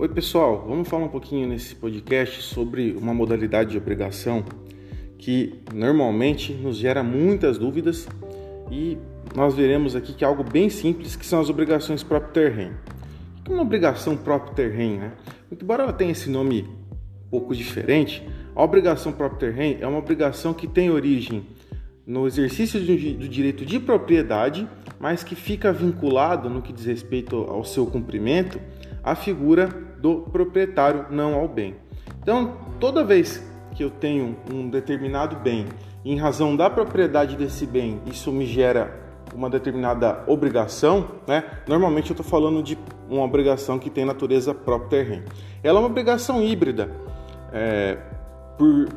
Oi, pessoal. Vamos falar um pouquinho nesse podcast sobre uma modalidade de obrigação que normalmente nos gera muitas dúvidas e nós veremos aqui que é algo bem simples, que são as obrigações próprio terreno. O que é uma obrigação próprio terreno? Né? Embora ela tenha esse nome um pouco diferente, a obrigação próprio terreno é uma obrigação que tem origem no exercício do direito de propriedade, mas que fica vinculado no que diz respeito ao seu cumprimento à figura do proprietário, não ao bem. Então, toda vez que eu tenho um determinado bem, em razão da propriedade desse bem, isso me gera uma determinada obrigação, né? Normalmente eu estou falando de uma obrigação que tem natureza próprio terreno. Ela é uma obrigação híbrida, é, por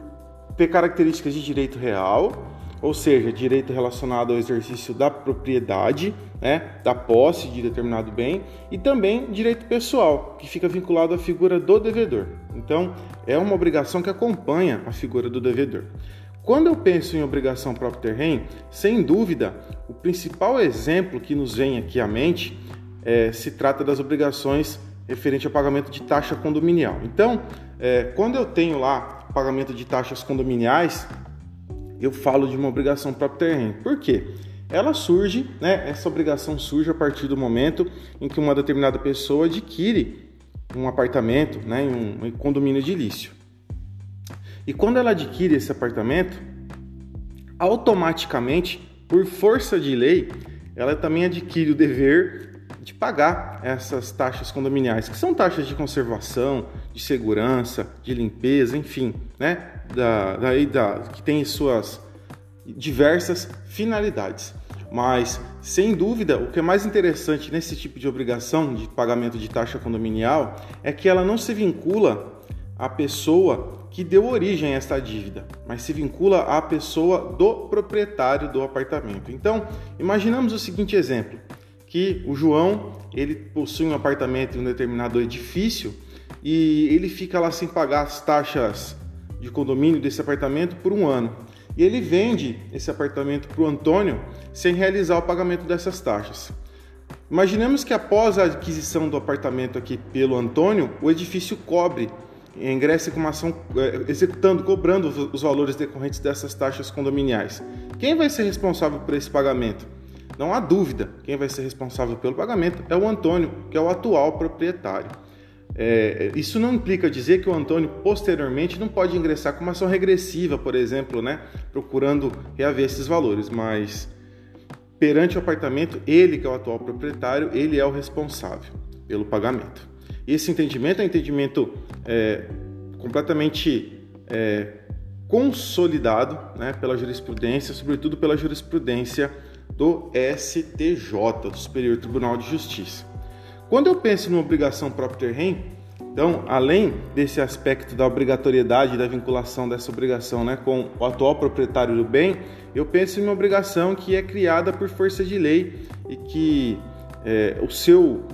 ter características de direito real, ou seja, direito relacionado ao exercício da propriedade, né, da posse de determinado bem, e também direito pessoal, que fica vinculado à figura do devedor. Então, é uma obrigação que acompanha a figura do devedor. Quando eu penso em obrigação próprio terreno, sem dúvida, o principal exemplo que nos vem aqui à mente é, se trata das obrigações referente ao pagamento de taxa condominial. Então, é, quando eu tenho lá pagamento de taxas condominiais, eu falo de uma obrigação próprio terreno. Por quê? Ela surge, né? Essa obrigação surge a partir do momento em que uma determinada pessoa adquire um apartamento, né, em um condomínio edilício. E quando ela adquire esse apartamento, automaticamente, por força de lei, ela também adquire o dever de pagar essas taxas condominiais, que são taxas de conservação, de segurança, de limpeza, enfim, né? Da, daí da, que tem suas diversas finalidades. Mas, sem dúvida, o que é mais interessante nesse tipo de obrigação de pagamento de taxa condominial é que ela não se vincula à pessoa que deu origem a esta dívida, mas se vincula à pessoa do proprietário do apartamento. Então, imaginamos o seguinte exemplo, que o João, ele possui um apartamento em um determinado edifício e ele fica lá sem pagar as taxas de condomínio desse apartamento por um ano. E ele vende esse apartamento para o Antônio sem realizar o pagamento dessas taxas. Imaginemos que após a aquisição do apartamento aqui pelo Antônio, o edifício cobre, ingresse com uma ação é, executando, cobrando os valores decorrentes dessas taxas condominiais. Quem vai ser responsável por esse pagamento? Não há dúvida, quem vai ser responsável pelo pagamento é o Antônio, que é o atual proprietário. É, isso não implica dizer que o Antônio posteriormente não pode ingressar com uma ação regressiva, por exemplo, né, procurando reaver esses valores, mas perante o apartamento, ele que é o atual proprietário, ele é o responsável pelo pagamento. Esse entendimento é um entendimento é, completamente é, consolidado né, pela jurisprudência, sobretudo pela jurisprudência do STJ, do Superior Tribunal de Justiça. Quando eu penso numa obrigação próprio terreno, então, além desse aspecto da obrigatoriedade da vinculação dessa obrigação né, com o atual proprietário do bem, eu penso em uma obrigação que é criada por força de lei e que é, o seu,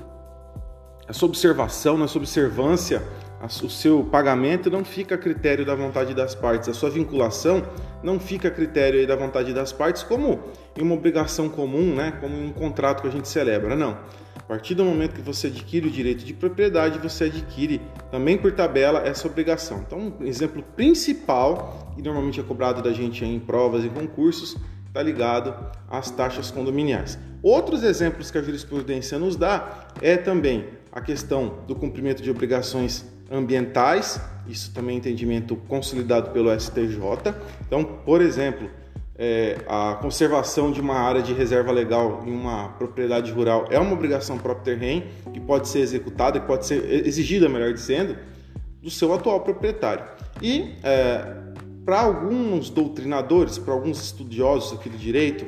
a sua observação, na sua observância, o seu pagamento não fica a critério da vontade das partes, a sua vinculação não fica a critério da vontade das partes, como em uma obrigação comum, né, como em um contrato que a gente celebra, não. A partir do momento que você adquire o direito de propriedade, você adquire também por tabela essa obrigação. Então, um exemplo principal, que normalmente é cobrado da gente em provas e concursos, está ligado às taxas condominiais. Outros exemplos que a jurisprudência nos dá é também a questão do cumprimento de obrigações ambientais, isso também é entendimento consolidado pelo STJ. Então, por exemplo, é, a conservação de uma área de reserva legal em uma propriedade rural é uma obrigação próprio terreno que pode ser executada e pode ser exigida, melhor dizendo, do seu atual proprietário. E é, para alguns doutrinadores, para alguns estudiosos aqui do direito,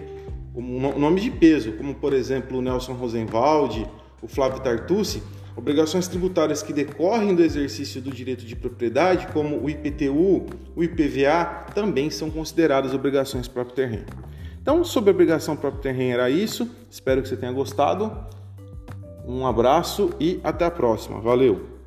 o nome de peso, como por exemplo o Nelson Rosenwald, o Flávio Tartucci, Obrigações tributárias que decorrem do exercício do direito de propriedade, como o IPTU, o IPVA, também são consideradas obrigações próprio terreno. Então, sobre a obrigação próprio terreno era isso. Espero que você tenha gostado. Um abraço e até a próxima. Valeu!